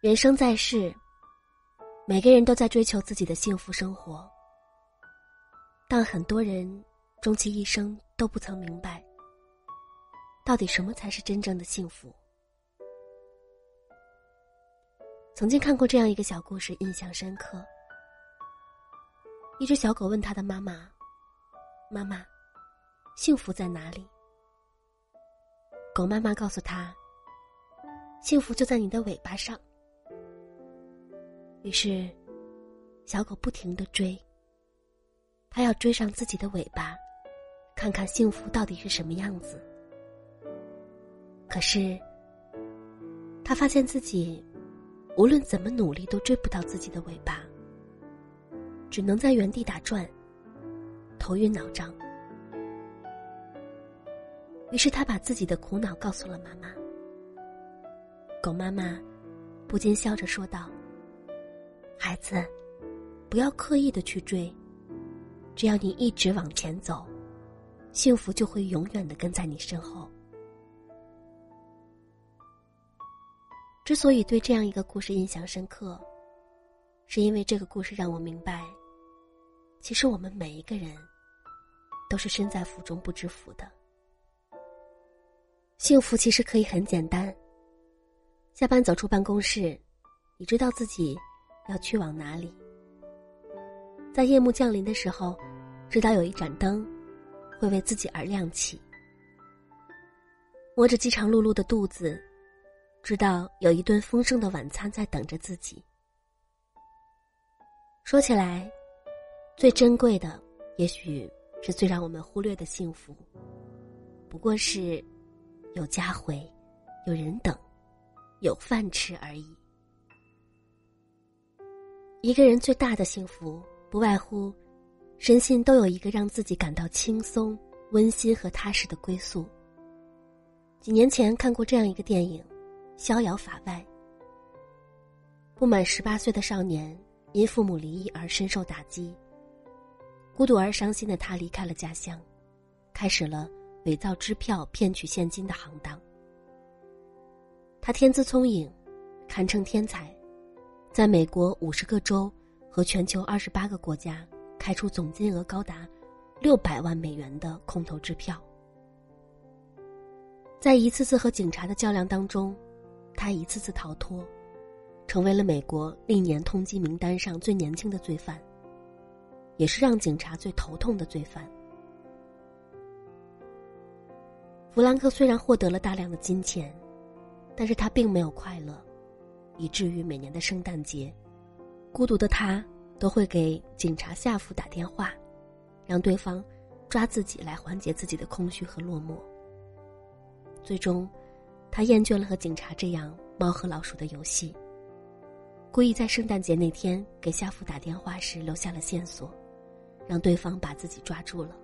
人生在世，每个人都在追求自己的幸福生活，但很多人终其一生都不曾明白，到底什么才是真正的幸福。曾经看过这样一个小故事，印象深刻。一只小狗问他的妈妈：“妈妈，幸福在哪里？”狗妈妈告诉他：“幸福就在你的尾巴上。”于是，小狗不停的追。它要追上自己的尾巴，看看幸福到底是什么样子。可是，它发现自己无论怎么努力都追不到自己的尾巴，只能在原地打转，头晕脑胀。于是，他把自己的苦恼告诉了妈妈。狗妈妈不禁笑着说道。孩子，不要刻意的去追，只要你一直往前走，幸福就会永远的跟在你身后。之所以对这样一个故事印象深刻，是因为这个故事让我明白，其实我们每一个人都是身在福中不知福的。幸福其实可以很简单，下班走出办公室，你知道自己。要去往哪里？在夜幕降临的时候，知道有一盏灯会为自己而亮起。摸着饥肠辘辘的肚子，知道有一顿丰盛的晚餐在等着自己。说起来，最珍贵的，也许是最让我们忽略的幸福，不过是有家回、有人等、有饭吃而已。一个人最大的幸福，不外乎身心都有一个让自己感到轻松、温馨和踏实的归宿。几年前看过这样一个电影《逍遥法外》，不满十八岁的少年因父母离异而深受打击，孤独而伤心的他离开了家乡，开始了伪造支票骗取现金的行当。他天资聪颖，堪称天才。在美国五十个州和全球二十八个国家开出总金额高达六百万美元的空头支票，在一次次和警察的较量当中，他一次次逃脱，成为了美国历年通缉名单上最年轻的罪犯，也是让警察最头痛的罪犯。弗兰克虽然获得了大量的金钱，但是他并没有快乐。以至于每年的圣诞节，孤独的他都会给警察下夫打电话，让对方抓自己来缓解自己的空虚和落寞。最终，他厌倦了和警察这样猫和老鼠的游戏，故意在圣诞节那天给夏夫打电话时留下了线索，让对方把自己抓住了。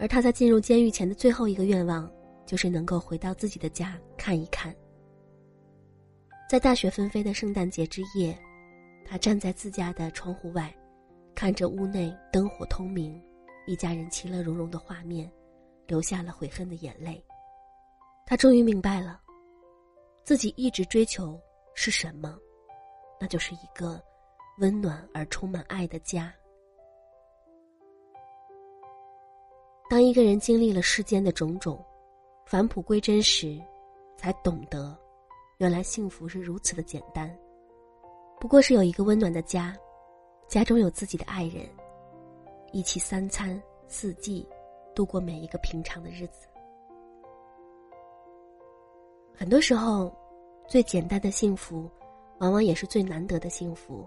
而他在进入监狱前的最后一个愿望，就是能够回到自己的家看一看。在大雪纷飞的圣诞节之夜，他站在自家的窗户外，看着屋内灯火通明、一家人其乐融融的画面，流下了悔恨的眼泪。他终于明白了，自己一直追求是什么，那就是一个温暖而充满爱的家。当一个人经历了世间的种种，返璞归真时，才懂得。原来幸福是如此的简单，不过是有一个温暖的家，家中有自己的爱人，一起三餐四季，度过每一个平常的日子。很多时候，最简单的幸福，往往也是最难得的幸福，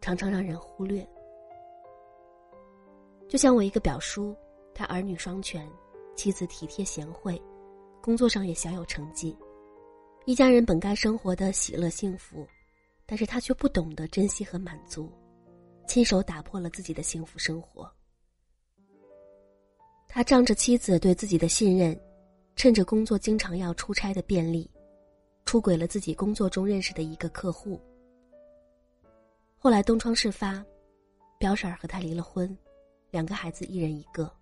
常常让人忽略。就像我一个表叔，他儿女双全，妻子体贴贤惠，工作上也小有成绩。一家人本该生活的喜乐幸福，但是他却不懂得珍惜和满足，亲手打破了自己的幸福生活。他仗着妻子对自己的信任，趁着工作经常要出差的便利，出轨了自己工作中认识的一个客户。后来东窗事发，表婶儿和他离了婚，两个孩子一人一个。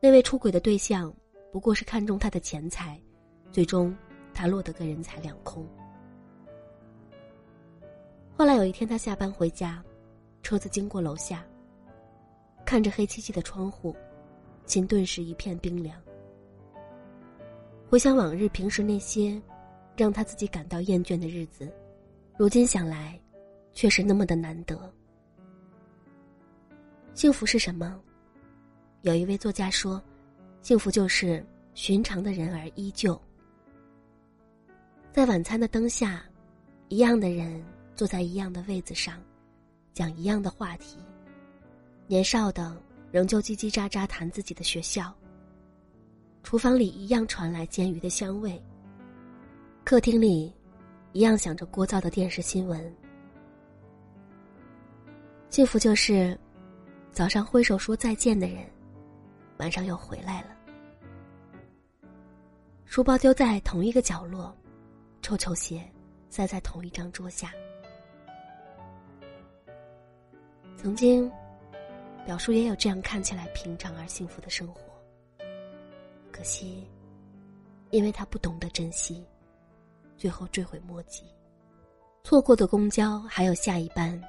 那位出轨的对象，不过是看中他的钱财。最终，他落得个人财两空。后来有一天，他下班回家，车子经过楼下，看着黑漆漆的窗户，心顿时一片冰凉。回想往日平时那些让他自己感到厌倦的日子，如今想来，却是那么的难得。幸福是什么？有一位作家说：“幸福就是寻常的人儿依旧。”在晚餐的灯下，一样的人坐在一样的位子上，讲一样的话题。年少的仍旧叽叽喳喳谈自己的学校。厨房里一样传来煎鱼的香味。客厅里，一样响着聒噪的电视新闻。幸福就是。早上挥手说再见的人，晚上又回来了。书包丢在同一个角落，臭球鞋塞在同一张桌下。曾经，表叔也有这样看起来平常而幸福的生活。可惜，因为他不懂得珍惜，最后追悔莫及。错过的公交还有下一班，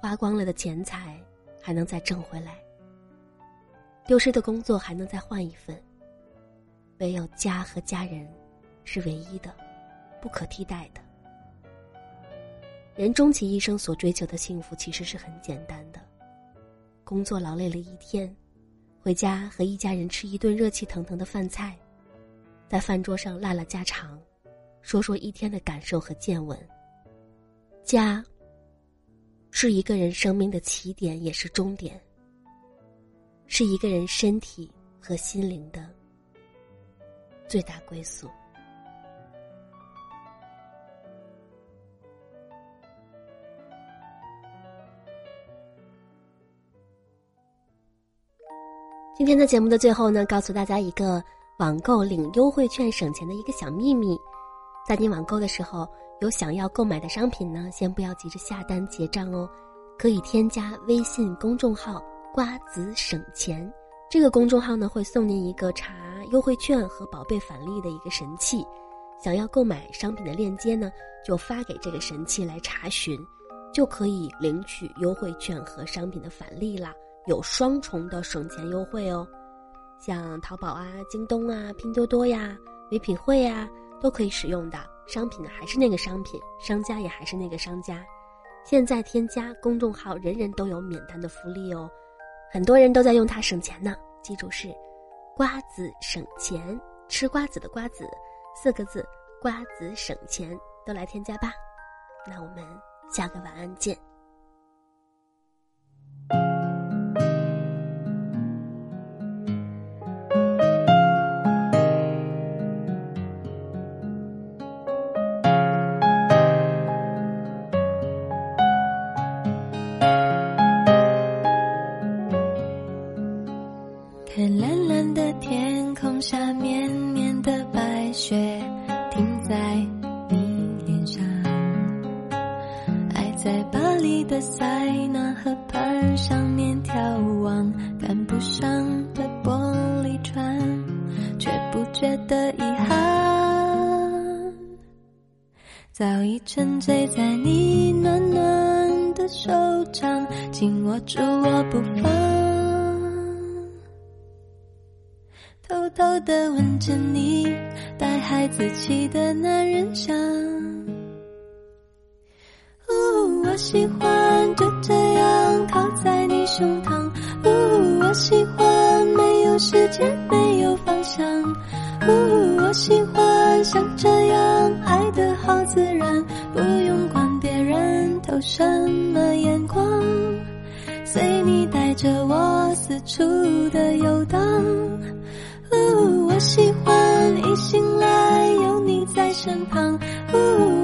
花光了的钱财。还能再挣回来，丢失的工作还能再换一份。唯有家和家人，是唯一的，不可替代的。人终其一生所追求的幸福，其实是很简单的：工作劳累了一天，回家和一家人吃一顿热气腾腾的饭菜，在饭桌上拉拉家常，说说一天的感受和见闻。家。是一个人生命的起点，也是终点。是一个人身体和心灵的最大归宿。今天的节目的最后呢，告诉大家一个网购领优惠券省钱的一个小秘密，在你网购的时候。有想要购买的商品呢，先不要急着下单结账哦，可以添加微信公众号“瓜子省钱”，这个公众号呢会送您一个查优惠券和宝贝返利的一个神器。想要购买商品的链接呢，就发给这个神器来查询，就可以领取优惠券和商品的返利啦，有双重的省钱优惠哦。像淘宝啊、京东啊、拼多多呀、唯品会呀，都可以使用的。商品呢还是那个商品，商家也还是那个商家。现在添加公众号，人人都有免单的福利哦。很多人都在用它省钱呢。记住是“瓜子省钱”，吃瓜子的瓜子，四个字“瓜子省钱”，都来添加吧。那我们下个晚安见。在巴黎的塞纳河畔上面眺望，赶不上的玻璃船，却不觉得遗憾。早已沉醉在你暖暖的手掌，紧握住我不放，偷偷的吻着你带孩子气的男人香。我喜欢就这样靠在你胸膛，呜，我喜欢没有时间没有方向，呜，我喜欢像这样爱的好自然，不用管别人投什么眼光，随你带着我四处的游荡，呜，我喜欢一醒来有你在身旁，呜，